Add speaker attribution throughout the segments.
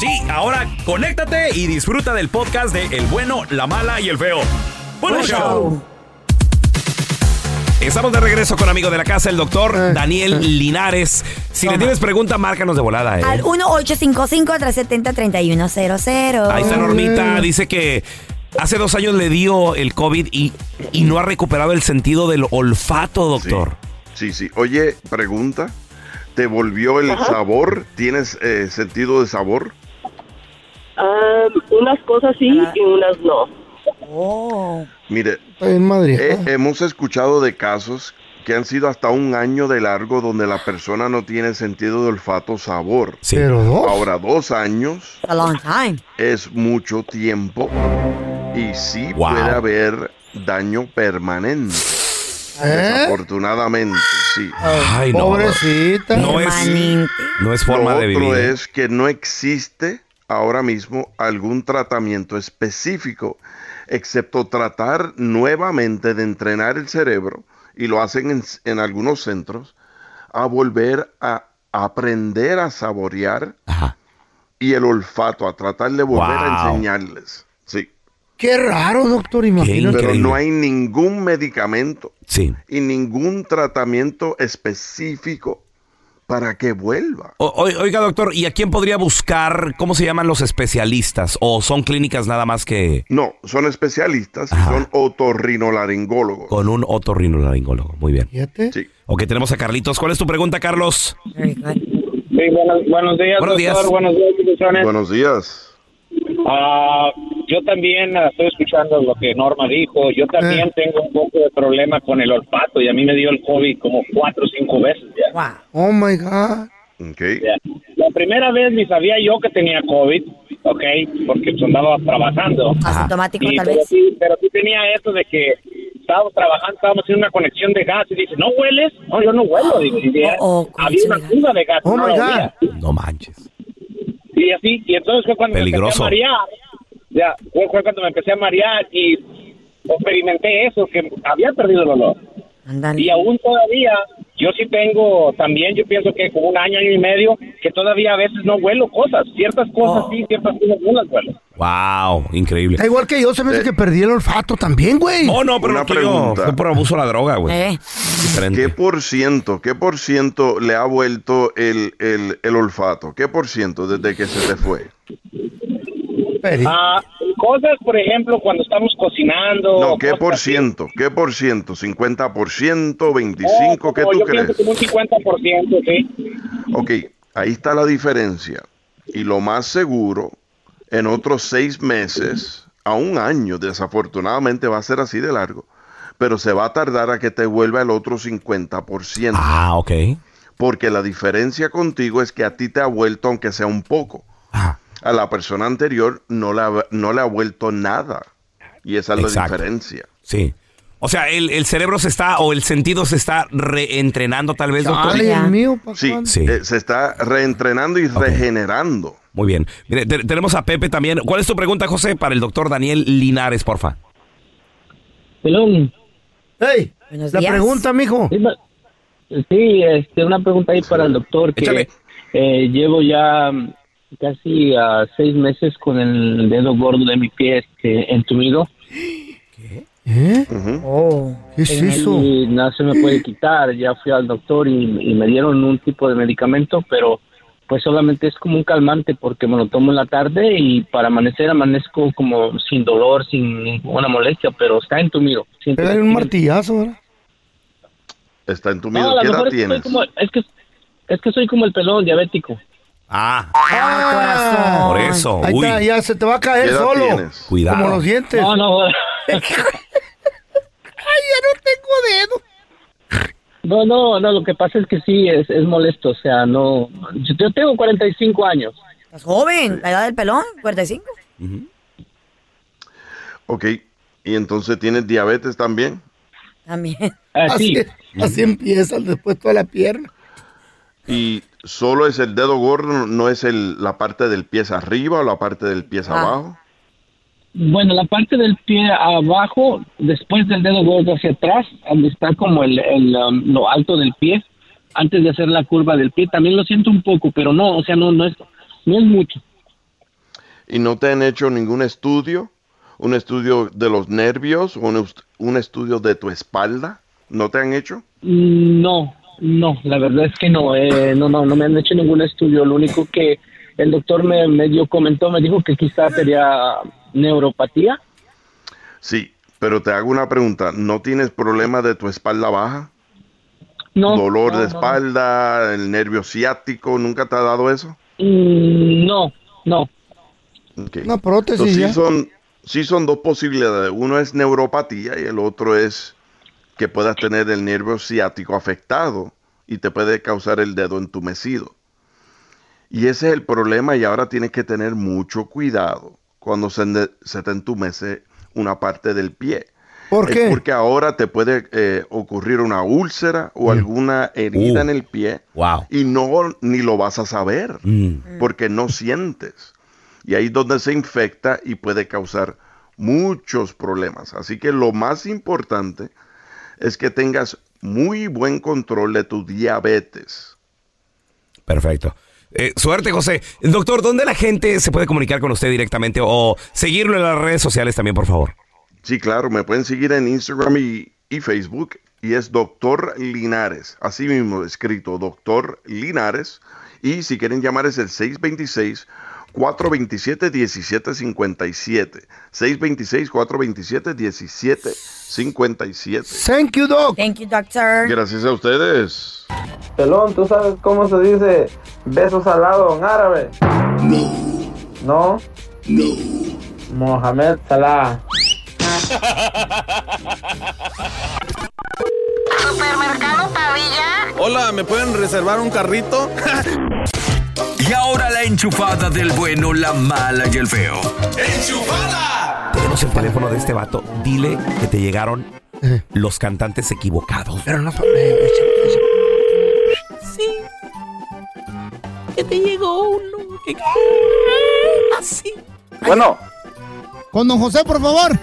Speaker 1: Sí, ahora conéctate y disfruta del podcast de El bueno, la mala y el feo. ¡Buen
Speaker 2: Buen
Speaker 1: show!
Speaker 2: show.
Speaker 1: Estamos de regreso con amigo de la casa, el doctor
Speaker 3: Eh.
Speaker 1: Daniel Linares. Si le tienes pregunta, márcanos de volada, ¿eh?
Speaker 2: Al 1-855-370-3100.
Speaker 1: Ahí está Normita, dice que hace dos años le dio el COVID y, y no ha recuperado el sentido del olfato, doctor.
Speaker 4: Sí, sí. Oye, pregunta. ¿Te volvió el sabor? ¿Tienes eh, sentido de sabor?
Speaker 5: Ah, unas cosas sí y unas no.
Speaker 2: Oh.
Speaker 4: Mire,
Speaker 3: En Madrid.
Speaker 4: he- hemos escuchado de casos que han sido hasta un año de largo donde la persona no tiene sentido de olfato sabor.
Speaker 1: Sí.
Speaker 3: Pero dos.
Speaker 4: Ahora, dos años
Speaker 2: A long time.
Speaker 4: es mucho tiempo y sí
Speaker 1: Wow.
Speaker 4: puede haber daño permanente.
Speaker 3: ¿Eh?
Speaker 4: Desafortunadamente, sí.
Speaker 1: Ay, no.
Speaker 3: Pobrecita.
Speaker 1: No es, no es
Speaker 4: Lo
Speaker 1: forma de
Speaker 4: otro
Speaker 1: vivir. ¿eh?
Speaker 4: es que no existe ahora mismo algún tratamiento específico, excepto tratar nuevamente de entrenar el cerebro, y lo hacen en, en algunos centros, a volver a aprender a saborear
Speaker 1: Ajá.
Speaker 4: y el olfato, a tratar de volver a enseñarles. Sí,
Speaker 3: Qué raro, doctor. Imagínate.
Speaker 4: pero no hay ningún medicamento
Speaker 1: Sí.
Speaker 4: y ningún tratamiento específico para que vuelva.
Speaker 1: O- oiga, doctor, ¿y a quién podría buscar, cómo se llaman los especialistas? ¿O son clínicas nada más que
Speaker 4: No, son especialistas y
Speaker 1: Ajá.
Speaker 4: son otorrinolaringólogos.
Speaker 1: con un otorrinolaringólogo? Muy bien.
Speaker 3: Fíjate.
Speaker 4: Sí.
Speaker 1: Ok, tenemos a Carlitos. ¿Cuál es tu pregunta, Carlos?
Speaker 6: Sí, buenos, buenos días,
Speaker 1: Buenos
Speaker 6: doctor.
Speaker 1: días.
Speaker 6: Buenos días.
Speaker 4: Buenos días.
Speaker 6: Ah, yo también ah, estoy escuchando lo que Norma dijo. Yo también
Speaker 3: Eh.
Speaker 6: tengo un poco de problema con el olfato y a mí me dio el COVID como cuatro o cinco veces ya.
Speaker 2: Wow.
Speaker 3: Oh my God.
Speaker 4: Ok.
Speaker 6: Ya. La primera vez ni sabía yo que tenía COVID, ¿ok? Porque pues, andaba trabajando.
Speaker 2: Asintomático,
Speaker 6: Y,
Speaker 2: tal
Speaker 6: pero,
Speaker 2: vez.
Speaker 6: sí, pero sí tenía eso de que estábamos trabajando, estábamos haciendo una conexión de gas y dice, ¿no hueles? No, yo no huelo. Y ya
Speaker 2: Oh, oh,
Speaker 6: había una fuga de gas.
Speaker 3: Oh
Speaker 6: no
Speaker 3: my God.
Speaker 6: olía.
Speaker 1: No manches.
Speaker 6: Y así, y entonces fue cuando
Speaker 1: Peligroso.
Speaker 6: me empecé a marear. Ya, fue, fue cuando me empecé a marear y experimenté eso, que había perdido el olor.
Speaker 2: Ándale.
Speaker 6: Y aún todavía, yo sí tengo también, yo pienso que como un año, año y medio, que todavía a veces no huelo cosas. Ciertas cosas
Speaker 2: Oh.
Speaker 6: sí, ciertas cosas no las huelo.
Speaker 1: Wow, increíble.
Speaker 3: Está igual que yo, se me hace que perdí el olfato también, güey.
Speaker 1: Oh, no, pero
Speaker 4: Una
Speaker 1: no
Speaker 4: pregunta.
Speaker 1: Fue por abuso de la droga, güey.
Speaker 2: Eh.
Speaker 4: ¿Qué por ciento, qué por ciento le ha vuelto el, el, el olfato? ¿Qué por ciento desde que se te fue?
Speaker 6: Ah, cosas, por ejemplo, cuando estamos cocinando.
Speaker 4: No, ¿qué por ciento? ¿Qué por ciento? ¿50%?
Speaker 6: Oh,
Speaker 4: ¿25%? ¿Qué
Speaker 6: como
Speaker 4: tú
Speaker 6: yo
Speaker 4: crees?
Speaker 6: pienso como un 50%, sí.
Speaker 4: Ok, ahí está la diferencia. Y lo más seguro, en otros seis meses, a un año, desafortunadamente va a ser así de largo, pero se va a tardar a que te vuelva el otro 50%.
Speaker 1: Ah, ok.
Speaker 4: Porque la diferencia contigo es que a ti te ha vuelto, aunque sea un poco.
Speaker 1: Ah,
Speaker 4: A la persona anterior no le ha, no le ha vuelto nada. Y esa es
Speaker 1: Exacto.
Speaker 4: la diferencia.
Speaker 1: sí. O sea, el, el cerebro se está, o el sentido se está reentrenando tal vez, doctor.
Speaker 3: Ay. Dios mío, ¿pa'
Speaker 4: Sí?
Speaker 1: Sí.
Speaker 4: eh, se está reentrenando y regenerando.
Speaker 1: Muy bien. Mire, te- tenemos a Pepe también. ¿Cuál es tu pregunta, José, para el doctor Daniel Linares, porfa?
Speaker 7: Pelón,
Speaker 3: Ey,
Speaker 2: Buenos
Speaker 3: la
Speaker 2: días.
Speaker 3: pregunta, mijo.
Speaker 7: sí, este, una pregunta ahí para el doctor que eh, llevo ya casi ah, seis meses con el dedo gordo de mi pie este, entumido
Speaker 3: ¿Eh?
Speaker 4: Ujú.
Speaker 2: Oh.
Speaker 3: ¿Qué es eso?
Speaker 7: y nada se me puede quitar. Ya fui al doctor y, y me dieron un tipo de medicamento, pero pues solamente es como un calmante porque me lo tomo en la tarde y para amanecer amanezco como sin dolor, sin ninguna molestia, pero está entumido.
Speaker 3: Pégale
Speaker 7: que
Speaker 3: un martillazo, ¿verdad?
Speaker 4: Está en tu
Speaker 7: No, a
Speaker 4: ¿Qué edad tienes?
Speaker 7: como, es que es que soy como el pelón diabético.
Speaker 1: Ah,
Speaker 2: Ah, corazón.
Speaker 1: por eso.
Speaker 3: Ahí
Speaker 1: Uy,
Speaker 3: está, ya se te va a
Speaker 4: ¿Qué
Speaker 3: caer solo.
Speaker 4: tienes?
Speaker 1: cuidado.
Speaker 3: Como los dientes.
Speaker 7: No, no,
Speaker 3: Ay, ya no tengo dedo.
Speaker 7: no, no, no, lo que pasa es que sí, es, es molesto, o sea, no, yo, yo tengo 45 años,
Speaker 2: Es joven, la edad del pelón, 45.
Speaker 4: Ok, y entonces tienes diabetes también.
Speaker 2: También.
Speaker 3: Así, así empieza después toda la pierna.
Speaker 4: Y solo es el dedo gordo, no es el, la parte del pie arriba o la parte del pie
Speaker 2: Ah.
Speaker 4: abajo.
Speaker 7: Bueno, la parte del pie abajo, después del dedo gordo hacia atrás, donde está como el, el, um, lo alto del pie, antes de hacer la curva del pie, también lo siento un poco, pero no, o sea, no, no es, no es mucho.
Speaker 4: ¿Y no te han hecho ningún estudio? ¿Un estudio de los nervios o un, un estudio de tu espalda? ¿No te han hecho?
Speaker 7: Mm, No, no, la verdad es que no, eh, no, no, no me han hecho ningún estudio. Lo único que el doctor me medio comentó, me dijo que quizás sería neuropatía.
Speaker 4: Sí, pero te hago una pregunta. ¿No tienes problema de tu espalda baja?
Speaker 7: No.
Speaker 4: ¿Dolor
Speaker 7: no,
Speaker 4: de
Speaker 7: no.
Speaker 4: espalda, el nervio ciático? ¿Nunca te ha dado eso?
Speaker 7: Mm, no, no.
Speaker 4: Ok.
Speaker 3: Una prótesis
Speaker 4: Entonces,
Speaker 3: ya.
Speaker 4: sí son, sí son dos posibilidades. Uno es neuropatía y el otro es que puedas tener el nervio ciático afectado y te puede causar el dedo entumecido. Y ese es el problema y ahora tienes que tener mucho cuidado cuando se, te entumece una parte del pie.
Speaker 3: ¿Por
Speaker 4: Es
Speaker 3: qué?
Speaker 4: porque ahora te puede eh, ocurrir una úlcera o alguna herida
Speaker 1: Uh.
Speaker 4: en el pie
Speaker 1: Wow.
Speaker 4: y no ni lo vas a saber
Speaker 1: Mm.
Speaker 4: porque no sientes. Y ahí es donde se infecta y puede causar muchos problemas. Así que lo más importante es que tengas muy buen control de tu diabetes.
Speaker 1: Perfecto. Eh, suerte, José. Doctor, ¿dónde la gente se puede comunicar con usted directamente o seguirlo en las redes sociales también, por favor?
Speaker 4: Sí, claro, me pueden seguir en Instagram y, y Facebook y es Doctor Linares, así mismo escrito Doctor Linares. Y si quieren llamar es el 626 427 1757. 626 427 1757.
Speaker 3: Thank you, doc.
Speaker 2: Thank you, doctor.
Speaker 4: Gracias a ustedes.
Speaker 8: Pelón, ¿tú sabes cómo se dice besos al lado en árabe? No. ¿No? No. Mohamed Salah.
Speaker 9: Supermercado Pavilla.
Speaker 10: Hola, ¿me pueden reservar un carrito?
Speaker 11: La enchufada del bueno, la mala y el feo.
Speaker 1: Tenemos el teléfono de este vato. Dile que te llegaron los cantantes equivocados.
Speaker 3: Pero no son... eh.
Speaker 12: Sí. Que te llegó uno. Que... Así.
Speaker 6: Bueno,
Speaker 3: Con don José, por favor.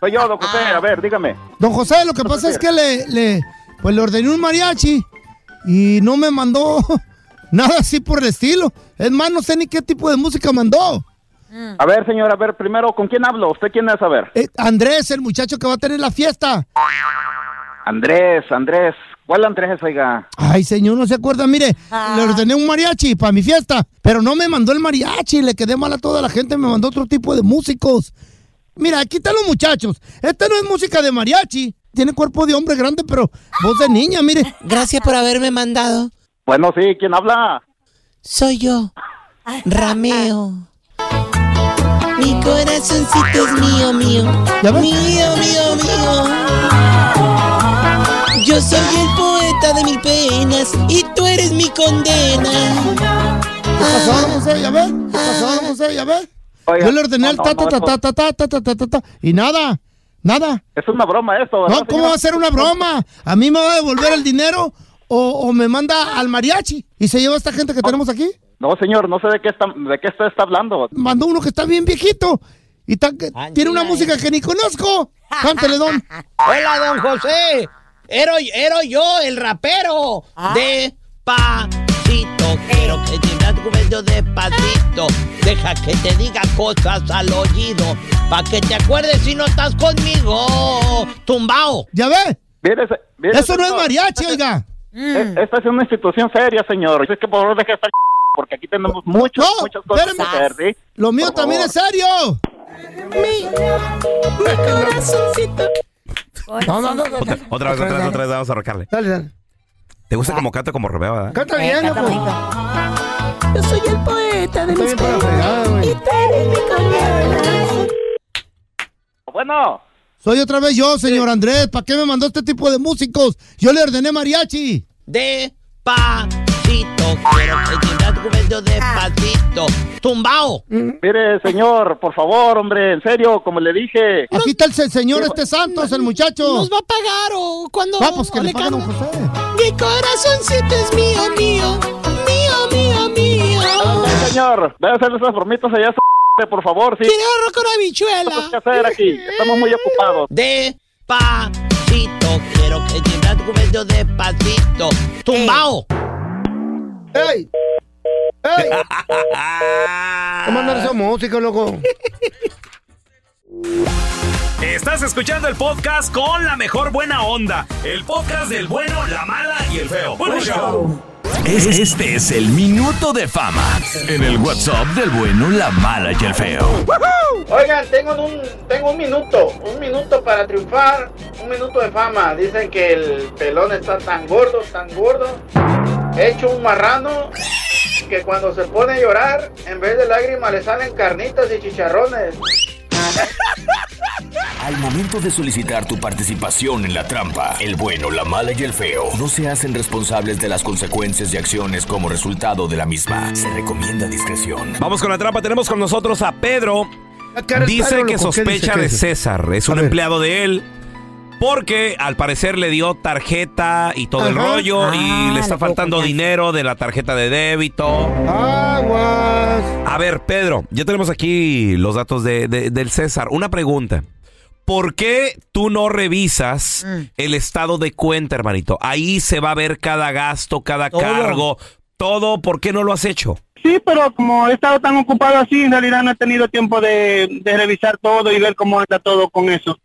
Speaker 6: soy yo, don José. A ver, dígame.
Speaker 3: Don José, lo que pasa es que le, le, pues le ordené un mariachi y no me mandó nada así por el estilo. Es más, no sé ni qué tipo de música mandó.
Speaker 6: A ver, señor, a ver, primero, ¿con quién hablo? ¿Usted quién es? A ver.
Speaker 3: Eh, Andrés, el muchacho que va a tener la fiesta.
Speaker 6: Andrés, Andrés. ¿Cuál Andrés, oiga?
Speaker 3: Ay, señor, no se acuerda. Mire, le ordené un mariachi para mi fiesta, pero no me mandó el mariachi. Le quedé mal a toda la gente, me mandó otro tipo de músicos. Mira, aquí están los muchachos. Esta no es música de mariachi. Tiene cuerpo de hombre grande, pero voz de niña, mire.
Speaker 12: Gracias por haberme mandado.
Speaker 6: Bueno, sí, ¿quién habla?
Speaker 12: Soy yo, Rameo. Mi corazoncito es mío, mío. Mío, mío, mío. Yo soy el poeta de mil penas y tú eres mi condena.
Speaker 3: ¿Qué pasó, José? ¿Ya ves? ¿Qué pasó, José? ¿Ya ves? Yo le ordené
Speaker 6: no,
Speaker 3: ta, ta, ta, ta, ta, ta, ta, ta, ta, ta, y nada, nada.
Speaker 6: Es una broma esto, ¿verdad,
Speaker 3: No, ¿cómo va a ser una broma? ¿A mí me va a devolver el dinero o, o me manda al mariachi y se lleva esta gente que tenemos aquí?
Speaker 6: No, señor, no sé de qué está, de qué usted está hablando.
Speaker 3: Mandó uno que está bien viejito y que tiene una música que ni conozco. Cántale, don.
Speaker 12: Hola, don José. Ero, ero yo, el rapero. Despacito. Quiero que te me cuento despacito. Deja que te diga cosas al oído. Pa' que te acuerdes si no estás conmigo. Tumbao.
Speaker 3: ¿Ya ve?
Speaker 6: Mire, se- mire,
Speaker 3: Eso no es mariachi, oiga.
Speaker 6: E- Esta es una institución seria, señor. Es que por favor deje esta porque aquí tenemos muchas,
Speaker 3: No,
Speaker 6: muchas cosas que hacer, ¿sí?
Speaker 3: Lo mío
Speaker 6: Por
Speaker 3: también
Speaker 6: favor.
Speaker 3: es serio.
Speaker 12: Mi, mi corazoncito.
Speaker 3: No, no, no. no.
Speaker 1: Otra, otra vez, otra vez, otra vez, vamos a arrancarle.
Speaker 3: Dale, dale.
Speaker 1: ¿Te gusta como canta como Rebea, verdad?
Speaker 3: Canta
Speaker 2: Eh,
Speaker 3: bien,
Speaker 2: canta bonito.
Speaker 12: Yo soy el poeta de mis penas y tú eres mi.
Speaker 6: Bueno,
Speaker 3: Soy otra vez yo, señor Andrés. ¿Para qué me mandó este tipo de músicos? Yo le ordené mariachi.
Speaker 12: Despacito. quiero que digas medio despacito. Tumbao.
Speaker 13: Mire, señor, por favor, hombre, en serio, como le dije.
Speaker 3: Aquí está el se- señor este Santos, el muchacho.
Speaker 14: ¿Nos va a pagar o cuando
Speaker 3: Vamos, que le
Speaker 14: le
Speaker 3: pagan a don
Speaker 14: cambia?
Speaker 3: José.
Speaker 14: Mi corazoncito es mío, mío, mío, mío, mío.
Speaker 13: Señor, debe hacer esas bromitas allá, por favor, sí.
Speaker 14: Quiero arroz con habichuela.
Speaker 13: Tenemos que hacer aquí, estamos muy ocupados.
Speaker 12: Despacito, quiero que digas medio despacito. Tumbao.
Speaker 3: ¡Ey! ¡Ey! ¿Cómo mandar esa música, loco?
Speaker 1: Estás escuchando el podcast con la mejor buena onda. El podcast del bueno, la mala y el feo. Bueno, show.
Speaker 11: Es- Este es el minuto de fama en el WhatsApp del bueno, la mala y el feo.
Speaker 8: Oigan, tengo un, tengo un minuto, un minuto para triunfar, un minuto de fama. Dicen que el pelón está tan gordo, tan gordo, hecho un marrano, que cuando se pone a llorar, en vez de lágrimas le salen carnitas y chicharrones.
Speaker 11: Al momento de solicitar tu participación en la trampa, el bueno, la mala y el feo no se hacen responsables de las consecuencias y acciones como resultado de la misma. Se recomienda discreción.
Speaker 1: Vamos con la trampa. Tenemos con nosotros a Pedro. Dice que
Speaker 3: loco, ¿qué
Speaker 1: sospecha de? César. Es un empleado de él. Porque al parecer le dio tarjeta y todo el rollo
Speaker 3: Ah,
Speaker 1: y le está
Speaker 3: le puedo
Speaker 1: faltando dinero de la tarjeta de débito.
Speaker 3: Aguas.
Speaker 1: A ver, Pedro, ya tenemos aquí los datos de, de- del César. Una pregunta. ¿Por qué tú no revisas
Speaker 3: Mm.
Speaker 1: el estado de cuenta, hermanito? Ahí se va a ver cada gasto, cada cargo, todo. ¿Por qué no lo has hecho?
Speaker 13: Sí, pero como he estado tan ocupado así, en realidad no he tenido tiempo de, de revisar todo y ver cómo anda todo con eso.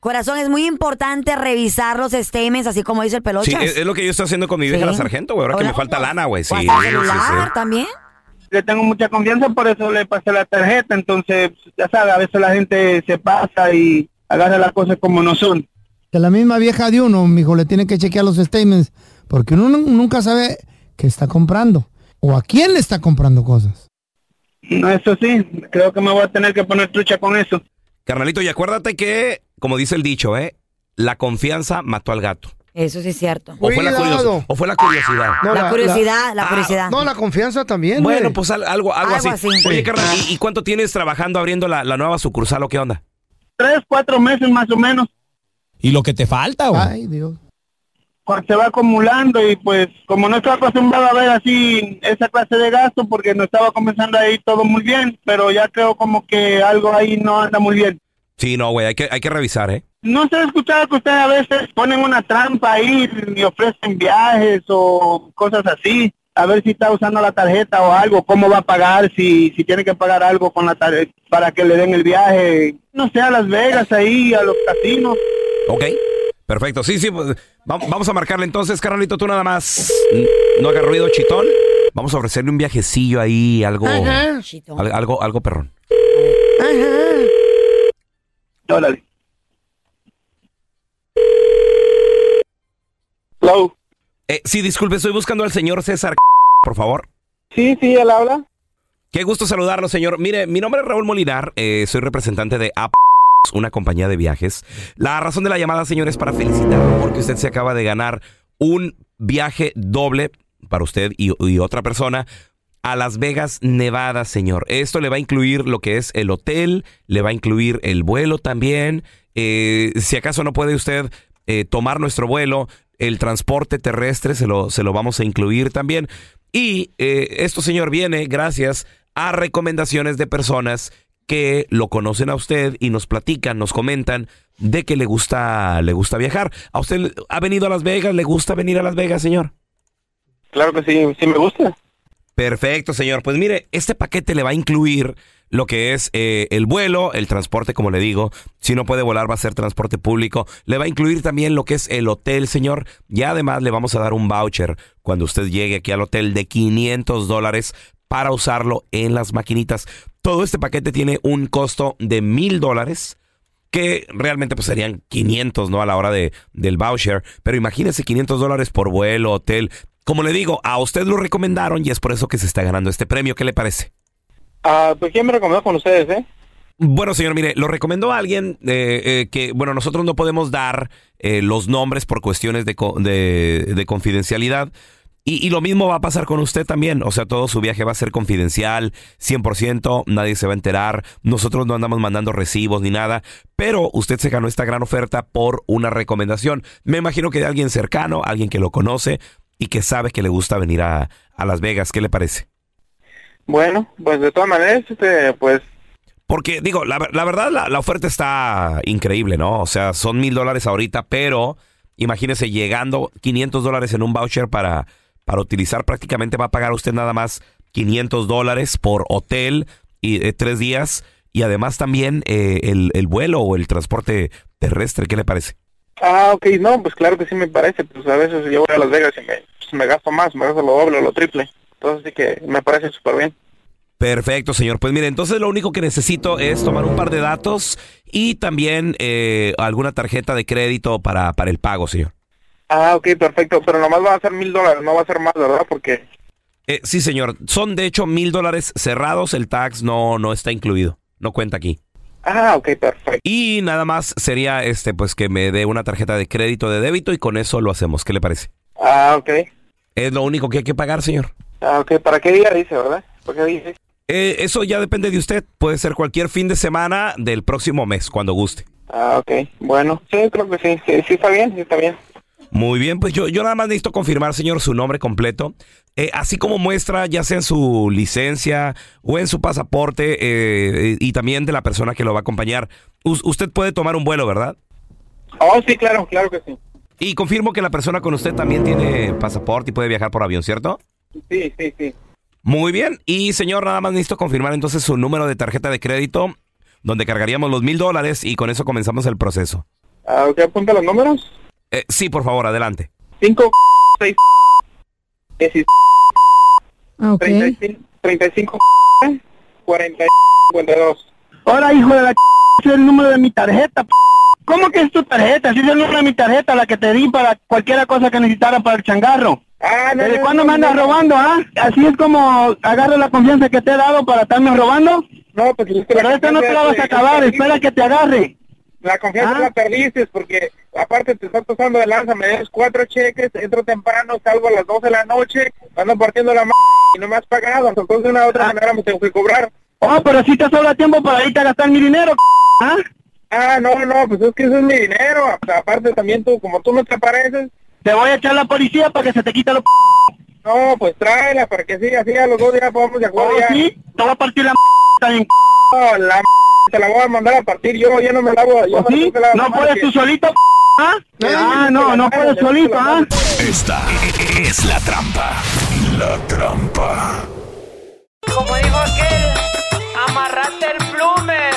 Speaker 2: Corazón, es muy importante revisar los statements, así como dice el pelochas.
Speaker 1: Sí, es, es lo que yo estoy haciendo con mi vieja
Speaker 2: Sí.
Speaker 1: la sargento, güey. Ahora que me falta lana, güey. Sí, sí, sí.
Speaker 2: también.
Speaker 13: Le tengo mucha confianza, por eso le pasé la tarjeta. Entonces, ya sabes, a veces la gente se pasa y agarra las cosas como no son.
Speaker 3: Que la misma vieja de uno, mijo, le tiene que chequear los statements. Porque uno nu- nunca sabe qué está comprando. O a quién le está comprando cosas.
Speaker 13: No, eso sí, creo que me voy a tener que poner trucha con eso.
Speaker 1: Carnalito, y acuérdate que, como dice el dicho, ¿eh? La confianza mató al gato.
Speaker 2: Eso sí es cierto.
Speaker 1: O fue, la curiosidad, o fue la curiosidad.
Speaker 3: No,
Speaker 2: la, curiosidad, la
Speaker 1: Ah,
Speaker 2: curiosidad.
Speaker 3: No, la confianza también.
Speaker 1: Bueno, pues al- algo, algo,
Speaker 2: Algo
Speaker 1: así.
Speaker 2: así.
Speaker 1: Oye,
Speaker 3: Sí.
Speaker 1: carnal, ¿y, y cuánto tienes trabajando abriendo la, la nueva sucursal o qué onda?
Speaker 13: Tres, cuatro meses más o menos.
Speaker 1: ¿Y lo que te falta, güey?
Speaker 3: Ay, Dios.
Speaker 13: cuando se va acumulando y pues como no estaba acostumbrado a ver así esa clase de gasto porque no estaba comenzando ahí todo muy bien, pero ya creo como que algo ahí no anda muy bien.
Speaker 1: Sí, no, güey, hay que, hay que revisar, ¿eh?
Speaker 13: No se ha escuchado que ustedes a veces ponen una trampa ahí y ofrecen viajes o cosas así. A ver si está usando la tarjeta o algo, cómo va a pagar, si, si tiene que pagar algo con la tarjeta para que le den el viaje, no sé, a Las Vegas ahí, a los casinos.
Speaker 1: Ok, perfecto. Sí, sí, pues, va- vamos a marcarle entonces, carnalito, tú nada más. No haga ruido, chitón. Vamos a ofrecerle un viajecillo ahí, algo,
Speaker 3: Ajá.
Speaker 1: al- algo, algo perrón.
Speaker 3: Ajá.
Speaker 13: Órale. Hello.
Speaker 1: Eh, sí, disculpe, estoy buscando al señor César, por favor.
Speaker 13: Sí, sí, él habla.
Speaker 1: Qué gusto saludarlo, señor. Mire, mi nombre es Raúl Molinar, eh, soy representante de App, una compañía de viajes. La razón de la llamada, señor, es para felicitarlo porque usted se acaba de ganar un viaje doble para usted y, y otra persona a Las Vegas, Nevada, señor. Esto le va a incluir lo que es el hotel, le va a incluir el vuelo también. Eh, si acaso no puede usted eh, tomar nuestro vuelo, el transporte terrestre se lo, se lo vamos a incluir también. Y eh, esto, señor, viene gracias a recomendaciones de personas que lo conocen a usted y nos platican, nos comentan de que le gusta, le gusta viajar. ¿A usted ha venido a Las Vegas? ¿Le gusta venir a Las Vegas, señor?
Speaker 13: Claro que sí, sí me gusta.
Speaker 1: Perfecto, señor. Pues mire, este paquete le va a incluir lo que es eh, el vuelo, el transporte, como le digo. Si no puede volar, va a ser transporte público. Le va a incluir también lo que es el hotel, señor. Y además le vamos a dar un voucher cuando usted llegue aquí al hotel de 500 dólares para usarlo en las maquinitas. Todo este paquete tiene un costo de mil dólares que realmente pues serían 500, ¿no? A la hora de, del voucher. Pero imagínese 500 dólares por vuelo, hotel. Como le digo, a usted lo recomendaron y es por eso que se está ganando este premio. ¿Qué le parece?
Speaker 13: Ah, pues ¿quién me recomendó con ustedes, eh?
Speaker 1: Bueno, señor, mire, lo recomendó alguien eh, eh, que, bueno, nosotros no podemos dar eh, los nombres por cuestiones de, co- de- de confidencialidad. Y, y lo mismo va a pasar con usted también. O sea, todo su viaje va a ser confidencial, 100%, nadie se va a enterar. Nosotros no andamos mandando recibos ni nada. Pero usted se ganó esta gran oferta por una recomendación. Me imagino que de alguien cercano, alguien que lo conoce y que sabe que le gusta venir a, a Las Vegas. ¿Qué le parece?
Speaker 15: Bueno, pues de todas maneras, este, pues
Speaker 1: Porque, digo, la, ver- la verdad, la, la oferta está increíble, ¿no? O sea, son mil dólares ahorita, pero imagínese llegando 500 dólares en un voucher para, para utilizar. Prácticamente va a pagar usted nada más 500 dólares por hotel y eh, tres días. Y además también eh, el, el vuelo o el transporte terrestre. ¿Qué le parece?
Speaker 15: Ah, ok, no, pues claro que sí me parece, pues a veces yo voy a Las Vegas y me, pues, me gasto más, me gasto lo doble o lo triple, entonces sí que me parece súper bien.
Speaker 1: Perfecto, señor. Pues mire, entonces lo único que necesito es tomar un par de datos y también eh, alguna tarjeta de crédito para, para el pago, señor.
Speaker 15: Ah, ok, perfecto, pero nomás va a ser mil dólares, no va a ser más, ¿verdad? Porque,
Speaker 1: Eh, sí, señor. Son de hecho mil dólares cerrados. El tax no, no está incluido. No cuenta aquí.
Speaker 15: ah, ok, perfecto.
Speaker 1: Y nada más sería este, pues que me dé una tarjeta de crédito de débito y con eso lo hacemos. ¿Qué le parece?
Speaker 15: Ah, ok,
Speaker 1: Es lo único que hay que pagar, señor.
Speaker 15: Ah, ok, ¿para qué día dice, verdad? ¿Para qué dice?
Speaker 1: Eh, eso ya depende de usted. Puede ser cualquier fin de semana del próximo mes, cuando guste.
Speaker 15: Ah, ok, bueno, sí, creo que sí, sí, sí está bien, sí está bien.
Speaker 1: Muy bien, pues yo, yo nada más necesito confirmar, señor, su nombre completo. Eh, así como muestra, ya sea en su licencia o en su pasaporte eh, y también de la persona que lo va a acompañar. Us- usted puede tomar un vuelo, ¿verdad?
Speaker 15: Oh, sí, claro, claro que sí.
Speaker 1: Y confirmo que la persona con usted también tiene pasaporte y puede viajar por avión, ¿cierto?
Speaker 15: Sí, sí, sí.
Speaker 1: Muy bien. Y señor, nada más necesito confirmar entonces su número de tarjeta de crédito, donde cargaríamos los mil dólares y con eso comenzamos el proceso.
Speaker 15: Ah, apunta los números.
Speaker 1: Eh, sí, por favor, adelante.
Speaker 15: 5, 6, 16,
Speaker 3: Ah,
Speaker 15: 35, 35, 40, 52.
Speaker 13: Ahora, hijo de la ch... ese es el número de mi tarjeta. p***. ¿Cómo que es tu tarjeta? Si es el número de mi tarjeta, la que te di para cualquier cosa que necesitara para el changarro.
Speaker 15: Ah, no,
Speaker 13: ¿Desde
Speaker 15: no,
Speaker 13: cuándo
Speaker 15: no,
Speaker 13: me andas robando, ah? ¿Así es como agarro la confianza que te he dado para estarme robando?
Speaker 15: No, pues es que
Speaker 13: Pero esta no te la vas a acabar, espera que te agarre.
Speaker 15: La confianza
Speaker 13: Ah.
Speaker 15: la perdiste porque aparte te estás pasando de lanza, me des cuatro cheques, entro temprano, salgo a las 12 de la noche, ando partiendo la m y no me has pagado, entonces de una u otra manera me tengo que cobrar.
Speaker 13: Oh, pero si te sobra tiempo para irte a gastar mi dinero, ¿ah?
Speaker 15: Ah, no, no, pues es que eso es mi dinero, aparte también tú, como tú no te pareces,
Speaker 13: Te voy a echar la policía para que se te quite lo
Speaker 15: no, pues tráela para que sí, así a los dos días podamos de acuerdo
Speaker 13: Oh,
Speaker 15: ya.
Speaker 13: sí, te voy a partir la también.
Speaker 15: No, la m te la voy a mandar a partir yo, yo no me la hago, yo
Speaker 13: ¿O
Speaker 15: no
Speaker 13: sí?
Speaker 15: la-
Speaker 13: ¿No puedes
Speaker 15: que-
Speaker 13: tú solito, ¿ah? Ah, no, no puedes solito, ¿ah?
Speaker 11: Esta es la trampa. La trampa.
Speaker 14: Como dijo aquel, amarrate el plumer.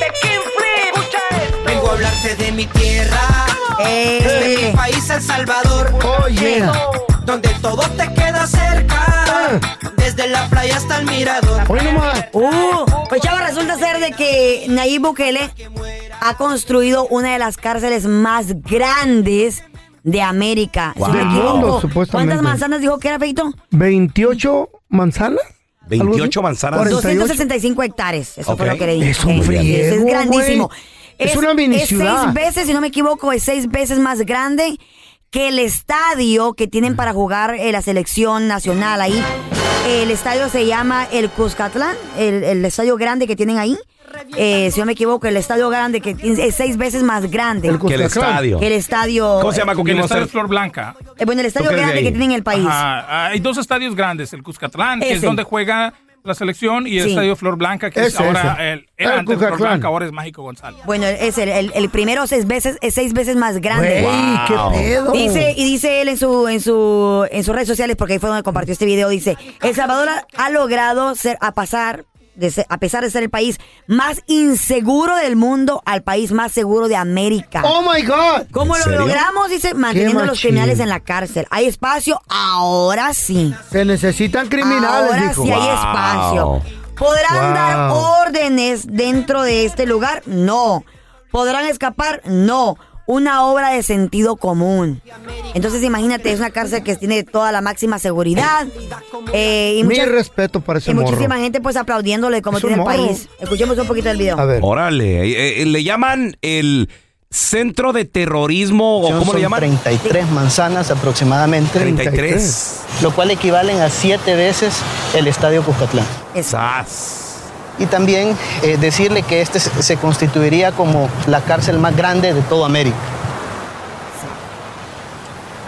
Speaker 14: De King Flip. Escucha esto.
Speaker 16: Vengo a hablarte de mi tierra,
Speaker 2: Eh.
Speaker 16: de mi país El Salvador,
Speaker 3: Oh, yeah.
Speaker 16: donde todo te queda cerca, desde la playa hasta el mirador.
Speaker 3: Hoy nomás.
Speaker 2: Uh, pues chavo, resulta ser de que Nayib Bukele ha construido una de las cárceles más grandes de América. Si no me
Speaker 3: Del
Speaker 2: equivoco.
Speaker 3: mundo, supuestamente.
Speaker 2: ¿Cuántas manzanas dijo que era, Feito?
Speaker 3: 28 manzanas.
Speaker 1: 28 manzanas.
Speaker 3: 48.
Speaker 2: 265 hectáreas. Eso fue
Speaker 1: Ok.
Speaker 2: lo que leí.
Speaker 3: Es un
Speaker 2: Eh,
Speaker 3: friego,
Speaker 2: Es grandísimo.
Speaker 3: Es una mini
Speaker 2: es
Speaker 3: ciudad.
Speaker 2: seis veces, si no me equivoco, es seis veces más grande que el estadio que tienen para jugar eh, la selección nacional ahí. El estadio se llama el Cuscatlán, el, el estadio grande que tienen ahí. Eh, si no me equivoco, el estadio grande que tiene- es seis veces más grande
Speaker 3: El
Speaker 1: Que el
Speaker 3: Cuscatlán.
Speaker 1: estadio.
Speaker 2: el estadio.
Speaker 1: ¿Cómo se llama? ¿Con
Speaker 17: el estadio es Flor Blanca.
Speaker 2: eh, bueno, el estadio
Speaker 1: ¿Tú qué eres de
Speaker 2: grande que
Speaker 1: ahí?
Speaker 2: tienen en el país.
Speaker 17: Ajá, hay dos estadios grandes, el Cuscatlán, que es donde juega la selección, y el
Speaker 2: Sí.
Speaker 17: estadio Flor Blanca, que es ahora
Speaker 3: ese.
Speaker 17: el, era
Speaker 3: El
Speaker 17: antes Flor. Blanca, ahora es Mágico González.
Speaker 2: Bueno, es el, el- el primero seis veces, es seis veces más grande.
Speaker 3: Güey, qué
Speaker 1: Wow.
Speaker 3: pedo.
Speaker 2: Dice, y dice él en su, en su, en sus redes sociales, porque ahí fue donde compartió este video, dice, El Salvador ha, ha logrado ser, a pasar, de ser- a pesar de ser el país más inseguro del mundo, al país más seguro de América.
Speaker 3: Oh my God.
Speaker 2: ¿Cómo
Speaker 1: ¿En
Speaker 2: lo
Speaker 1: serio?
Speaker 2: logramos? Dice, manteniendo a los criminales en la cárcel. ¿Hay espacio? Ahora sí.
Speaker 3: Se necesitan criminales,
Speaker 2: Ahora
Speaker 3: dijo.
Speaker 2: sí hay espacio. ¿Podrán
Speaker 3: Wow.
Speaker 2: dar órdenes dentro de este lugar? No. ¿Podrán escapar? No. Una obra de sentido común. Entonces imagínate, es una cárcel que tiene toda la máxima seguridad. eh, y
Speaker 3: Mi
Speaker 2: mucha-
Speaker 3: respeto para ese
Speaker 2: y
Speaker 3: morro.
Speaker 2: muchísima gente pues aplaudiéndole como tiene el
Speaker 3: morro.
Speaker 2: país. Escuchemos un poquito del video.
Speaker 3: A ver.
Speaker 1: Órale, eh, eh, le llaman el Centro de Terrorismo, o ¿cómo le llaman?
Speaker 18: 33 manzanas aproximadamente.
Speaker 1: 33.
Speaker 18: Lo cual equivalen a siete veces el Estadio Cuscatlán.
Speaker 1: Sas.
Speaker 18: Y también eh, decirle que este se constituiría como la cárcel más grande de toda América.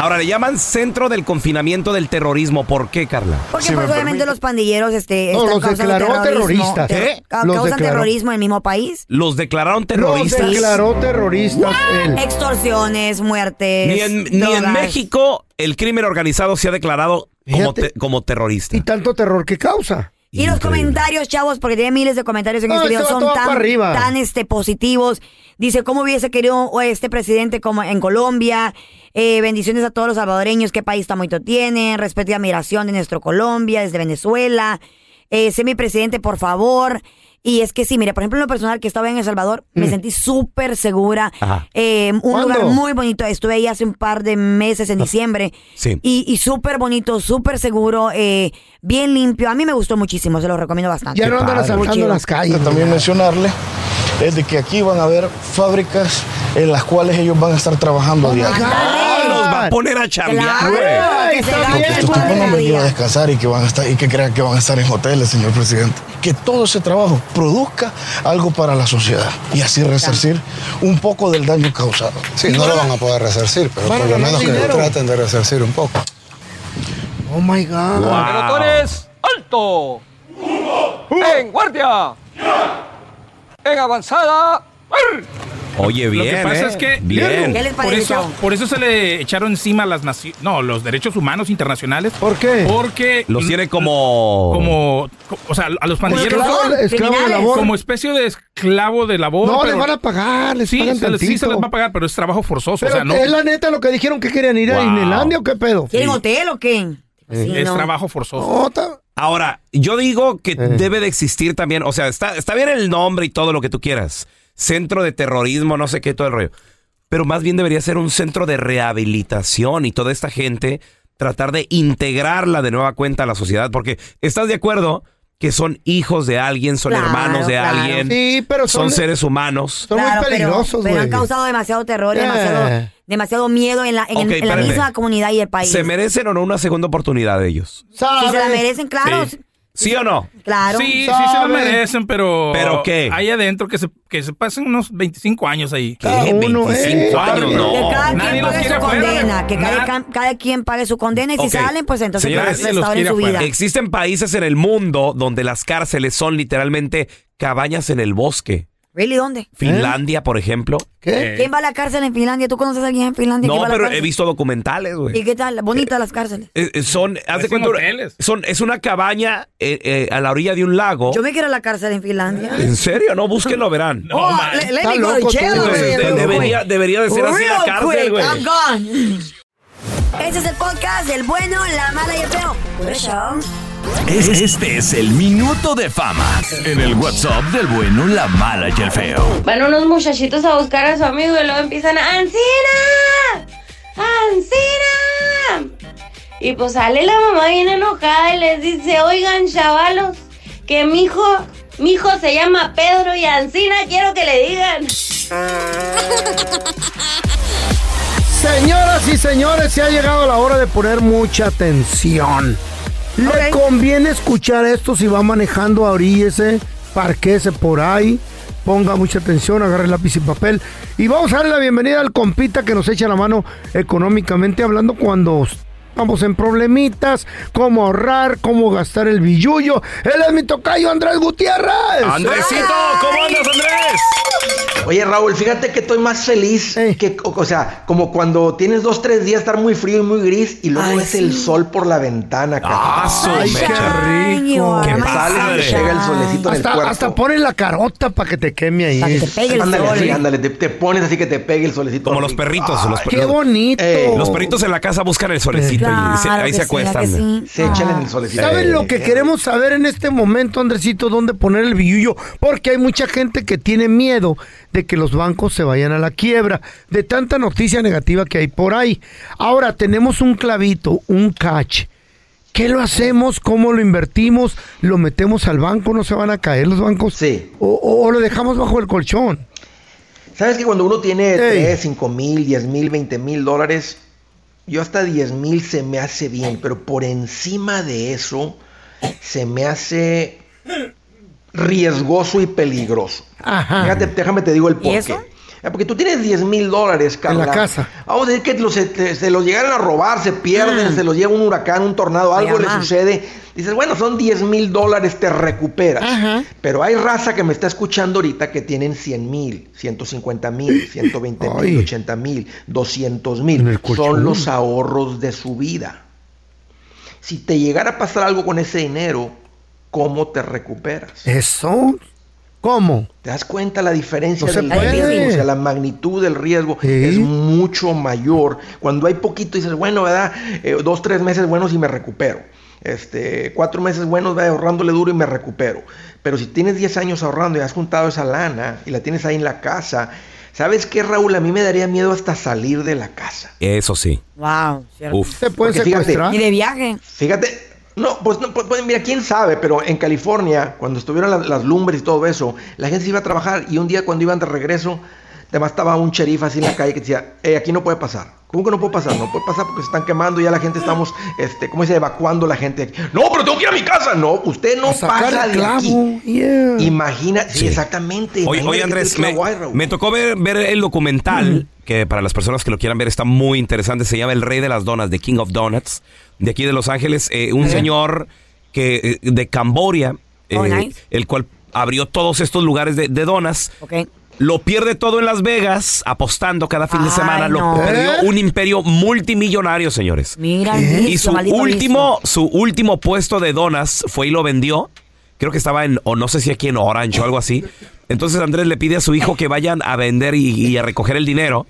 Speaker 1: Ahora le llaman Centro del Confinamiento del Terrorismo. ¿Por qué, Carla?
Speaker 2: Porque pues obviamente los pandilleros este,
Speaker 1: No,
Speaker 2: están
Speaker 1: los declaró terroristas.
Speaker 2: ter-
Speaker 1: ¿Eh?
Speaker 2: ca-
Speaker 1: Los
Speaker 2: causan
Speaker 1: declaró.
Speaker 2: terrorismo en el mismo país.
Speaker 1: Los declararon
Speaker 3: Los
Speaker 1: terroristas.
Speaker 3: declaró terroristas él.
Speaker 2: Extorsiones, muertes.
Speaker 1: Ni en, ni en
Speaker 2: drogas.
Speaker 1: México el crimen organizado se ha declarado como, te- como terrorista.
Speaker 3: Y tanto terror que causa.
Speaker 2: Y los comentarios, chavos, porque tiene miles de comentarios en
Speaker 3: No,
Speaker 2: este video, son tan, tan este, positivos. Dice, ¿cómo hubiese querido este presidente como en Colombia? Eh, bendiciones a todos los salvadoreños, qué país tan bonito tienen, respeto y admiración de nuestro Colombia, desde Venezuela. Eh, sé mi presidente, por favor. Y es que sí, mire, por ejemplo, en lo personal que estaba en El Salvador, me
Speaker 3: Mm.
Speaker 2: sentí súper segura.
Speaker 1: Ajá.
Speaker 2: Eh, un
Speaker 1: ¿Cuándo?
Speaker 2: lugar muy bonito. Estuve ahí hace un par de meses en diciembre.
Speaker 1: Sí.
Speaker 2: Y, y súper bonito, súper seguro, eh, bien limpio. A mí me gustó muchísimo, se lo recomiendo bastante.
Speaker 3: Ya no andan asaltando las calles.
Speaker 19: También mencionarle es de que aquí van a haber fábricas en las cuales ellos van a estar trabajando a diario.
Speaker 1: A poner a chambear,
Speaker 2: Claro,
Speaker 1: güey.
Speaker 19: tipos no venido a descansar y que van a estar y que crean que van a estar en hoteles, señor presidente. Que todo ese trabajo produzca algo para la sociedad y así resarcir un poco del daño causado.
Speaker 20: Sí, no lo van a poder resarcir, pero por lo menos que
Speaker 19: dinero.
Speaker 20: traten de resarcir un poco.
Speaker 3: Oh my God.
Speaker 21: Pelotores, alto. En guardia. En avanzada.
Speaker 1: Oye, bien,
Speaker 17: Lo que pasa
Speaker 1: ¿eh?
Speaker 17: es que
Speaker 1: Bien.
Speaker 2: ¿Qué les
Speaker 17: por eso, por eso se le echaron encima las naciones, no, los derechos humanos internacionales.
Speaker 3: ¿Por qué?
Speaker 17: Porque
Speaker 1: Los tiene como...
Speaker 17: como, co- o sea, a los pandilleros
Speaker 3: esclavo-
Speaker 17: son
Speaker 3: esclavo de labor.
Speaker 17: como especie de esclavo de labor.
Speaker 3: No,
Speaker 17: pero-
Speaker 3: les van a pagar, les
Speaker 17: sí,
Speaker 3: pagan
Speaker 17: se les, sí se les va a pagar, pero es trabajo forzoso,
Speaker 3: Pero
Speaker 17: o sea, no
Speaker 3: es la neta lo que dijeron que querían ir a. Disneylandia o qué pedo.
Speaker 2: ¿Quieren hotel o qué? Sí,
Speaker 17: es
Speaker 2: no.
Speaker 17: trabajo forzoso.
Speaker 3: No,
Speaker 1: Ahora, yo digo que
Speaker 3: Eh.
Speaker 1: debe de existir también, o sea, está, está bien el nombre y todo lo que tú quieras. Centro de terrorismo, no sé qué, todo el rollo. Pero más bien debería ser un centro de rehabilitación y toda esta gente tratar de integrarla de nueva cuenta a la sociedad. Porque, ¿estás de acuerdo? Que son hijos de alguien, son
Speaker 2: Claro,
Speaker 1: hermanos de
Speaker 2: claro.
Speaker 1: alguien,
Speaker 3: Sí, pero
Speaker 1: son,
Speaker 3: son-
Speaker 1: seres humanos.
Speaker 3: Son
Speaker 2: Claro,
Speaker 3: muy
Speaker 2: pero-
Speaker 3: peligrosos,
Speaker 2: pero,
Speaker 3: güey.
Speaker 2: han causado demasiado terror,
Speaker 3: Eh.
Speaker 2: demasiado, demasiado miedo en la, en, la misma comunidad y el país.
Speaker 1: ¿Se merecen o no una segunda oportunidad de ellos?
Speaker 2: Si se la merecen, claro.
Speaker 1: Sí. ¿Sí o no?
Speaker 2: Claro.
Speaker 17: Sí, sí se
Speaker 3: ¿Sabe?
Speaker 17: merecen, pero
Speaker 1: ¿Pero qué?
Speaker 17: Ahí adentro que se, que se pasen unos 25 años ahí.
Speaker 3: Cada
Speaker 1: ¿Qué?
Speaker 3: uno,
Speaker 1: 25
Speaker 3: eh.
Speaker 1: años,
Speaker 2: Que
Speaker 1: no.
Speaker 2: cada
Speaker 17: Nadie
Speaker 2: quien
Speaker 17: los
Speaker 2: pague su
Speaker 17: afuera,
Speaker 2: condena, que cada, cada quien pague su condena y si salen, pues entonces
Speaker 1: Señores,
Speaker 2: que
Speaker 17: nadie los quiere
Speaker 2: su
Speaker 17: afuera.
Speaker 2: vida.
Speaker 1: Existen países en el mundo donde las cárceles son literalmente cabañas en el bosque.
Speaker 2: ¿Really? ¿Dónde?
Speaker 1: Finlandia, por ejemplo.
Speaker 3: ¿Qué?
Speaker 2: ¿Quién va a la cárcel en Finlandia? ¿Tú conoces a alguien en Finlandia?
Speaker 1: No,
Speaker 2: va a la
Speaker 1: pero
Speaker 2: cárcel?
Speaker 1: he visto documentales,
Speaker 2: ¿Y
Speaker 1: güey.
Speaker 2: qué tal? Bonitas las cárceles.
Speaker 1: Eh, eh, Son, haz de
Speaker 17: Parecen
Speaker 1: cuenta,
Speaker 17: hoteles.
Speaker 1: son, es una cabaña eh, eh, a la orilla de un lago.
Speaker 2: Yo me quiero a la cárcel en Finlandia.
Speaker 1: ¿En serio? No, búsquenlo, verán.
Speaker 17: No,
Speaker 2: Oh,
Speaker 17: man.
Speaker 2: let,
Speaker 3: Está
Speaker 2: me go to
Speaker 3: loco tú,
Speaker 2: jail
Speaker 3: güey.
Speaker 1: De- debería, debería de ser así la
Speaker 2: Real
Speaker 1: cárcel,
Speaker 2: quick,
Speaker 1: güey.
Speaker 2: I'm gone. Este es el podcast del bueno, la mala y el feo. Por eso.
Speaker 11: Es- Este es el minuto de fama en el WhatsApp del bueno, la mala y el feo.
Speaker 22: Van unos muchachitos a buscar a su amigo y luego empiezan a ¡Ancina! ¡Ancina! Y pues sale la mamá bien enojada y les dice, oigan chavalos, que mi hijo, mi hijo se llama Pedro y Ancina quiero que le digan.
Speaker 3: Señoras y señores, se ha llegado la hora de poner mucha atención. Le conviene escuchar esto si va manejando, oríllese, parquese por ahí, ponga mucha atención, agarre lápiz y papel. Y vamos a darle la bienvenida al compita que nos echa la mano económicamente hablando cuando estamos en problemitas, cómo ahorrar, cómo gastar el billullo. Él es mi tocayo Andrés Gutiérrez.
Speaker 1: Andresito, ¿cómo andas, Andrés?
Speaker 23: Oye, Raúl, fíjate que estoy más feliz que, o, o sea, como cuando tienes dos, tres días estar muy frío y muy gris y luego ves el sol por la ventana,
Speaker 1: Ah,
Speaker 3: Ay, qué rico.
Speaker 1: Qué
Speaker 23: Que sales y te pega el solecito en el
Speaker 3: Hasta,
Speaker 23: cuerpo.
Speaker 3: hasta ponen la carota para que te queme ahí.
Speaker 2: Para que te pegue el
Speaker 23: ándale,
Speaker 2: sol.
Speaker 23: así, ándale, te, te pones así que te pegue el solecito.
Speaker 1: Como los perritos. los
Speaker 3: ¡Qué
Speaker 1: perritos.
Speaker 3: bonito!
Speaker 23: Eh,
Speaker 1: Los perritos en la casa buscan el solecito y se-
Speaker 2: Claro
Speaker 1: ahí se
Speaker 2: sí,
Speaker 1: acuestan.
Speaker 2: ¿verdad que sí?
Speaker 23: Se echan en el solecito.
Speaker 3: ¿Saben
Speaker 23: Eh,
Speaker 3: lo que queremos saber en este momento, Andresito? ¿Dónde poner el billullo? Porque hay mucha gente que tiene miedo de que los bancos se vayan a la quiebra, de tanta noticia negativa que hay por ahí. Ahora tenemos un clavito, un catch. ¿Qué lo hacemos? ¿Cómo lo invertimos? ¿Lo metemos al banco? ¿No se van a caer los bancos?
Speaker 23: Sí.
Speaker 3: ¿O, o- o lo dejamos bajo el colchón?
Speaker 23: ¿Sabes que cuando uno tiene 3, 5 mil, 10 mil, 20 mil dólares, yo hasta 10 mil se me hace bien, pero por encima de eso se me hace riesgoso y peligroso.
Speaker 3: Ajá.
Speaker 23: Fíjate, déjame te digo el porqué.
Speaker 3: eso?
Speaker 23: Eh, Porque tú tienes 10 mil dólares, Carla.
Speaker 3: la casa.
Speaker 23: Vamos a decir que los- se, se los llegaran a robar, se pierden,
Speaker 3: Mm.
Speaker 23: se los lleva un huracán, un tornado, algo le sucede. Dices, bueno, son 10 mil dólares, te recuperas. Pero hay raza que me está escuchando ahorita que tienen 100 mil, 150 mil, 120 mil, 80 mil, 200 mil. Son los ahorros de su vida. Si te llegara a pasar algo con ese dinero, ¿cómo te recuperas?
Speaker 3: ¿Eso? ¿Cómo?
Speaker 23: ¿Te das cuenta la diferencia
Speaker 3: No
Speaker 23: del riesgo? O sea, la magnitud del riesgo es mucho mayor. Cuando hay poquito dices, bueno, ¿verdad? Eh, dos, tres meses buenos y me recupero. Este, cuatro meses buenos, ¿verdad? ahorrándole duro y me recupero. Pero si tienes 10 años ahorrando y has juntado esa lana y la tienes ahí en la casa, ¿sabes qué, Raúl? A mí me daría miedo hasta salir de la casa.
Speaker 1: Eso sí.
Speaker 2: Wow.
Speaker 1: Uf.
Speaker 3: Te pueden
Speaker 23: Porque fíjate,
Speaker 3: secuestrar.
Speaker 2: Y de viaje.
Speaker 23: Fíjate, no, pues, no, pues, pues, mira, quién sabe, pero en California, cuando estuvieron las, las lumbres y todo eso, la gente se iba a trabajar y un día cuando iban de regreso, además estaba un sheriff así en la calle que decía, eh, aquí no puede pasar. ¿Cómo que no puede pasar? No puede pasar porque se están quemando y ya la gente estamos, este, ¿cómo se dice? Evacuando la gente. aquí. No, pero tengo que ir a mi casa. No, usted no
Speaker 3: A sacar
Speaker 23: pasa
Speaker 3: el
Speaker 23: de aquí.
Speaker 3: clavo. yeah.
Speaker 23: Imagina, sí,
Speaker 1: Sí.
Speaker 23: exactamente.
Speaker 1: Oye, oye, Andrés, me, me tocó ver, ver el documental, que para las personas que lo quieran ver está muy interesante, se llama El Rey de las Donas, The King of Donuts, de aquí de Los Ángeles, eh, un señor que eh, de Camboria,
Speaker 2: Oh,
Speaker 1: eh,
Speaker 2: nice.
Speaker 1: el cual abrió todos estos lugares de, de donas.
Speaker 2: Ok.
Speaker 1: Lo pierde todo en Las Vegas, apostando cada fin de
Speaker 2: Ay,
Speaker 1: semana. Lo perdió
Speaker 3: ¿Eh?
Speaker 1: un imperio multimillonario, señores.
Speaker 2: Mira, el
Speaker 1: Y su último, su último puesto de donas fue y lo vendió. Creo que estaba en, o no sé si aquí en Orange o algo así. Entonces Andrés le pide a su hijo que vayan a vender y, y a recoger el dinero.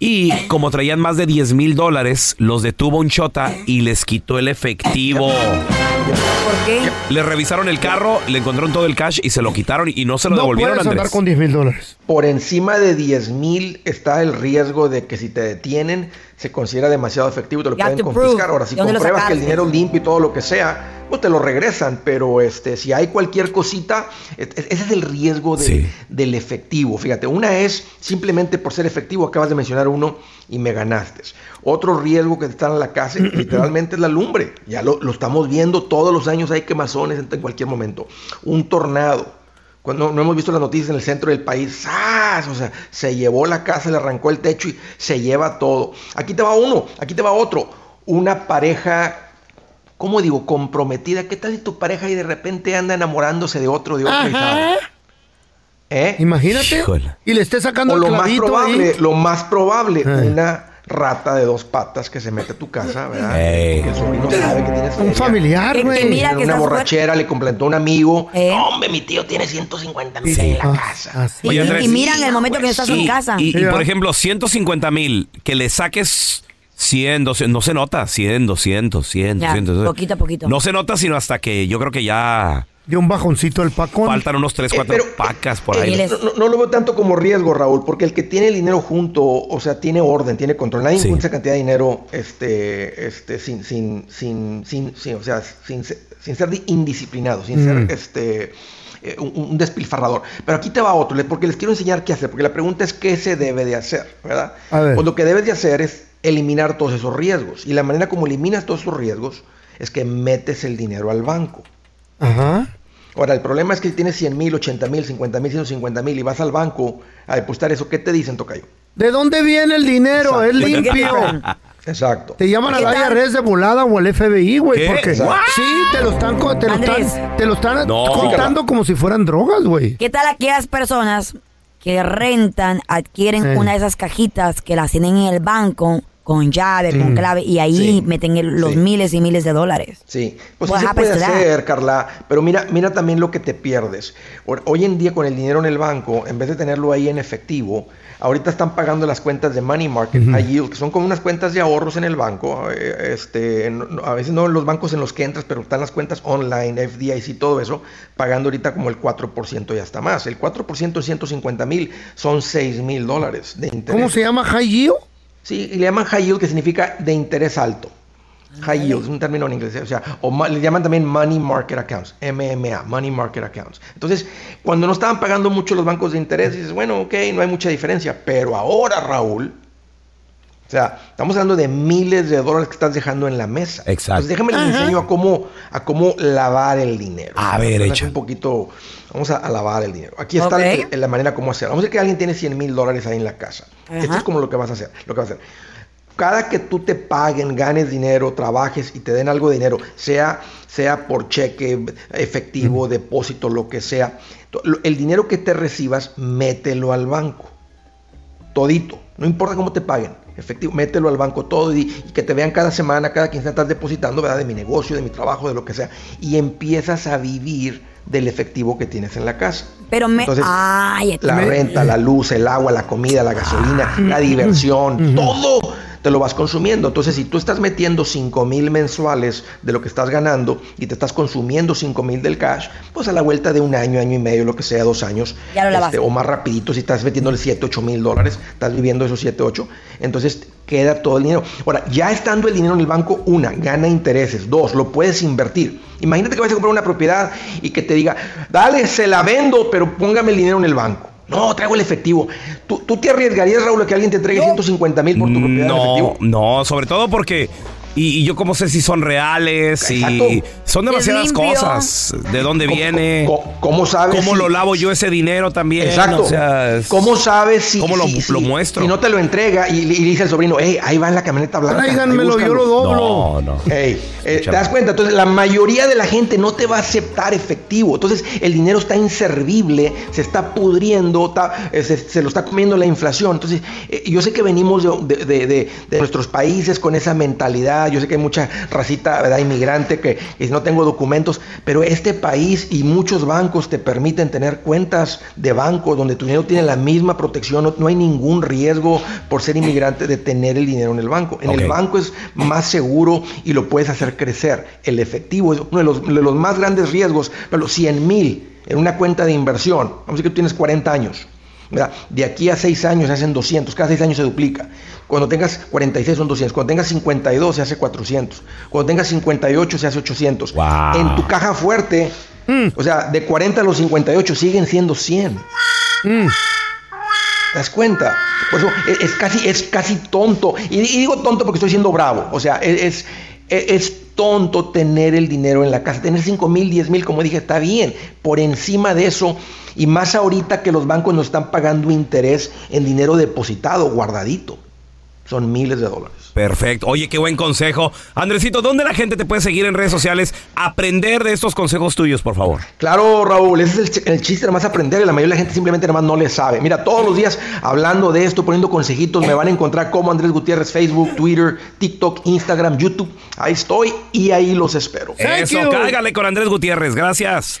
Speaker 1: Y como traían más de 10 mil dólares, los detuvo un chota y les quitó el efectivo.
Speaker 2: ¿Por qué?
Speaker 1: Le revisaron el carro, le encontraron todo el cash y se lo quitaron y no se lo
Speaker 3: No
Speaker 1: devolvieron,
Speaker 3: puedes andar
Speaker 1: Andrés.
Speaker 3: con 10 mil dólares.
Speaker 23: Por encima de 10 mil está el riesgo de que si te detienen se considera demasiado efectivo, te lo
Speaker 2: You
Speaker 23: pueden confiscar. Ahora, si compruebas que el dinero limpio y todo lo que sea, pues te lo regresan. Pero este, si hay cualquier cosita, es- es- ese es el riesgo de-
Speaker 1: Sí.
Speaker 23: del efectivo. Fíjate, una es simplemente por ser efectivo, acabas de mencionar uno y me ganaste. Otro riesgo que está en la casa, literalmente es la lumbre. Ya lo, lo estamos viendo todos los años, hay quemazones en cualquier momento. Un tornado. Cuando no hemos visto las noticias en el centro del país, ¡zas! O sea, se llevó la casa, le arrancó el techo y se lleva todo. Aquí te va uno, aquí te va otro. Una pareja, ¿cómo digo? Comprometida. ¿Qué tal si tu pareja y de repente anda enamorándose de otro, de otro? y? ¿Eh?
Speaker 3: Imagínate.
Speaker 1: Híjole.
Speaker 3: Y le esté sacando
Speaker 23: O
Speaker 3: el
Speaker 23: lo más probable,
Speaker 3: ahí.
Speaker 23: lo más probable, una rata de dos patas que se mete a tu casa, ¿verdad?
Speaker 1: Ey.
Speaker 23: Que el sobrino sabe que tienes
Speaker 3: Un familiar,
Speaker 2: Que- que
Speaker 3: güey.
Speaker 2: mira-
Speaker 23: En
Speaker 2: que
Speaker 23: una
Speaker 2: estás
Speaker 23: borrachera le completó un amigo.
Speaker 2: Eh.
Speaker 23: Hombre, mi tío tiene 150 mil
Speaker 3: Sí.
Speaker 23: en la
Speaker 3: Ah,
Speaker 23: casa.
Speaker 3: así.
Speaker 2: Y,
Speaker 1: Oye, Andrés.
Speaker 2: y miran el momento que no estás en
Speaker 1: Y,
Speaker 2: casa.
Speaker 1: y- y,
Speaker 3: Sí,
Speaker 1: por
Speaker 3: ¿verdad?
Speaker 1: ejemplo, 150 mil, que le saques 100, 200, no se nota, 100, 200, 100,
Speaker 2: Ya,
Speaker 1: 200.
Speaker 2: poquito a poquito.
Speaker 1: No se nota sino hasta que yo creo que ya
Speaker 3: De un bajoncito el pacón.
Speaker 1: faltan unos 3,
Speaker 23: Eh,
Speaker 1: 4
Speaker 23: pero-
Speaker 1: pacas por
Speaker 2: eh,
Speaker 1: ahí.
Speaker 2: miles.
Speaker 23: No, no- lo veo tanto como riesgo, Raúl, porque el que tiene el dinero junto, o sea, tiene orden, tiene control. Nadie
Speaker 1: Sí.
Speaker 23: encuentra esa cantidad de dinero este, este, sin, sin, sin, sin, sin- o sea, sin, sin ser di- indisciplinado, sin
Speaker 3: Mm.
Speaker 23: ser este, eh, un, un despilfarrador. Pero aquí te va otro, porque les quiero enseñar qué hacer, porque la pregunta es qué se debe de hacer, ¿verdad?
Speaker 3: A ver.
Speaker 23: Pues lo que debes de hacer es eliminar todos esos riesgos. Y la manera como eliminas todos esos riesgos es que metes el dinero al banco.
Speaker 3: Ajá.
Speaker 23: Ahora, el problema es que tienes 100 mil, 80 mil, 50 mil, 150 mil y vas al banco a depositar eso. ¿Qué te dicen, Tocayo?
Speaker 3: ¿De dónde viene el dinero? Es limpio.
Speaker 23: Exacto.
Speaker 3: Te llaman a
Speaker 2: ¿Qué
Speaker 3: la? IRS de volada o al FBI, güey. Porque
Speaker 1: What?
Speaker 3: sí, te lo están, co- te lo
Speaker 2: Andrés.
Speaker 3: están, te lo están
Speaker 1: No.
Speaker 3: contando como si fueran drogas, güey.
Speaker 2: ¿Qué tal aquellas personas que rentan, adquieren
Speaker 3: Eh.
Speaker 2: una de esas cajitas que las tienen en el banco con llave, con
Speaker 3: Mm.
Speaker 2: clave y ahí
Speaker 23: Sí.
Speaker 2: meten el- los
Speaker 23: Sí.
Speaker 2: miles y miles de dólares?
Speaker 23: Sí, pues sí se puede hacer, Carla, pero mira, mira también lo que te pierdes. Ho- Hoy en día con el dinero en el banco, en vez de tenerlo ahí en efectivo, ahorita están pagando las cuentas de money market, high yield, que son como unas cuentas de ahorros en el banco. eh, Este, a veces no en los bancos en los que entras, pero están las cuentas online, FDIC, todo eso, pagando ahorita como el 4% y hasta más. El 4% de 150 mil son 6 mil dólares de interés.
Speaker 3: ¿Cómo se llama, High Yield?
Speaker 23: Sí, y le llaman high yield, que significa de interés alto. High yield, es un término en inglés, o sea, o le llaman también money market accounts, MMA, money market accounts. Entonces, cuando no estaban pagando mucho los bancos de interés, dices, bueno, ok, no hay mucha diferencia, pero ahora, Raúl, o sea, estamos hablando de miles de dólares que estás dejando en la mesa.
Speaker 1: Exacto.
Speaker 23: Entonces, déjame les enseño a cómo, a cómo lavar el dinero.
Speaker 1: A ver, echa.
Speaker 23: un poquito, vamos a, a lavar el dinero. Aquí está
Speaker 2: Ok.
Speaker 23: el- el- la manera como hacerlo. Vamos a decir que alguien tiene 100 mil dólares ahí en la casa. Esto es como lo que vas a hacer. Lo que vas a hacer. Cada que tú te paguen, ganes dinero, trabajes y te den algo de dinero, sea, sea por cheque, efectivo, depósito, lo que sea, el dinero que te recibas, mételo al banco. Todito. No importa cómo te paguen. Efectivo, mételo al banco todo y, y que te vean cada semana, cada quincena estás depositando, ¿verdad? De mi negocio, de mi trabajo, de lo que sea. Y empiezas a vivir del efectivo que tienes en la casa.
Speaker 2: Pero me.
Speaker 23: Entonces,
Speaker 2: Ay,
Speaker 23: la
Speaker 2: me-
Speaker 23: renta, la luz, el agua, la comida, la gasolina, la diversión, todo te lo vas consumiendo. Entonces, si tú estás metiendo 5 mil mensuales de lo que estás ganando y te estás consumiendo 5 mil del cash, pues a la vuelta de un año, año y medio, lo que sea, dos años, este, o más rapidito, si estás metiéndole 7, 8 mil dólares, estás viviendo esos 7, 8, entonces queda todo el dinero. Ahora, ya estando el dinero en el banco, una, gana intereses, dos, lo puedes invertir. Imagínate que vas a comprar una propiedad y que te diga, dale, se la vendo, pero póngame el dinero en el banco. No, traigo el efectivo. ¿Tú, tú te arriesgarías, Raúl, a que alguien te entregue 150 mil por tu propiedad en
Speaker 1: No,
Speaker 23: efectivo?
Speaker 1: no, sobre todo porque. Y, y yo como sé si son reales y
Speaker 23: Exacto.
Speaker 1: son demasiadas cosas. ¿De dónde
Speaker 23: ¿Cómo-
Speaker 1: viene?
Speaker 23: cómo- cómo sabes
Speaker 1: ¿Cómo
Speaker 23: si-
Speaker 1: lo lavo yo ese dinero también?
Speaker 23: Exacto.
Speaker 1: O sea, es-
Speaker 23: ¿Cómo sabes si,
Speaker 1: ¿Cómo lo,
Speaker 23: si-
Speaker 1: lo muestro?
Speaker 23: Si no te lo entrega y, y dice el sobrino, hey, ahí va en la camioneta blanca.
Speaker 3: Tráiganmelo, yo lo
Speaker 23: búscalo".
Speaker 3: doblo.
Speaker 1: No, no.
Speaker 23: Ey, eh, ¿Te das cuenta? Entonces, la mayoría de la gente no te va a aceptar efectivo. Entonces, el dinero está inservible, se está pudriendo, está- eh, se, se lo está comiendo la inflación. Entonces, eh, yo sé que venimos de, de- de- de- de nuestros países con esa mentalidad. Yo sé que hay mucha racita, ¿verdad? Inmigrante que, que no tengo documentos, pero este país y muchos bancos te permiten tener cuentas de banco donde tu dinero tiene la misma protección. No, no hay ningún riesgo por ser inmigrante de tener el dinero en el banco. En el banco es más seguro y lo puedes hacer crecer. El efectivo es uno de los, de los más grandes riesgos, pero los 100 mil en una cuenta de inversión, vamos a decir que tú tienes 40 años, ¿verdad? de aquí a 6 años se hacen 200, cada 6 años se duplica. Cuando tengas 46 son 200, cuando tengas 52 se hace 400, cuando tengas 58 se hace 800. En tu caja fuerte, o sea, de 40 a los 58 siguen siendo 100. ¿Te das cuenta? Por eso es, es casi, es casi tonto. Y, y digo tonto porque estoy siendo bravo. O sea, es, es, es tonto tener el dinero en la casa. Tener 5 mil, 10 mil, como dije, está bien. Por encima de eso, y más ahorita que los bancos nos están pagando interés en dinero depositado, guardadito. Son miles de dólares.
Speaker 1: Perfecto. Oye, qué buen consejo. Andresito, ¿dónde la gente te puede seguir en redes sociales? Aprender de estos consejos tuyos, por favor.
Speaker 23: Claro, Raúl, ese es el, ch- el chiste, nada más aprender, y la mayoría de la gente simplemente nada más no le sabe. Mira, todos los días hablando de esto, poniendo consejitos, me van a encontrar como Andrés Gutiérrez, Facebook, Twitter, TikTok, Instagram, YouTube. Ahí estoy y ahí los espero.
Speaker 1: Eso, cáigale con Andrés Gutiérrez. Gracias.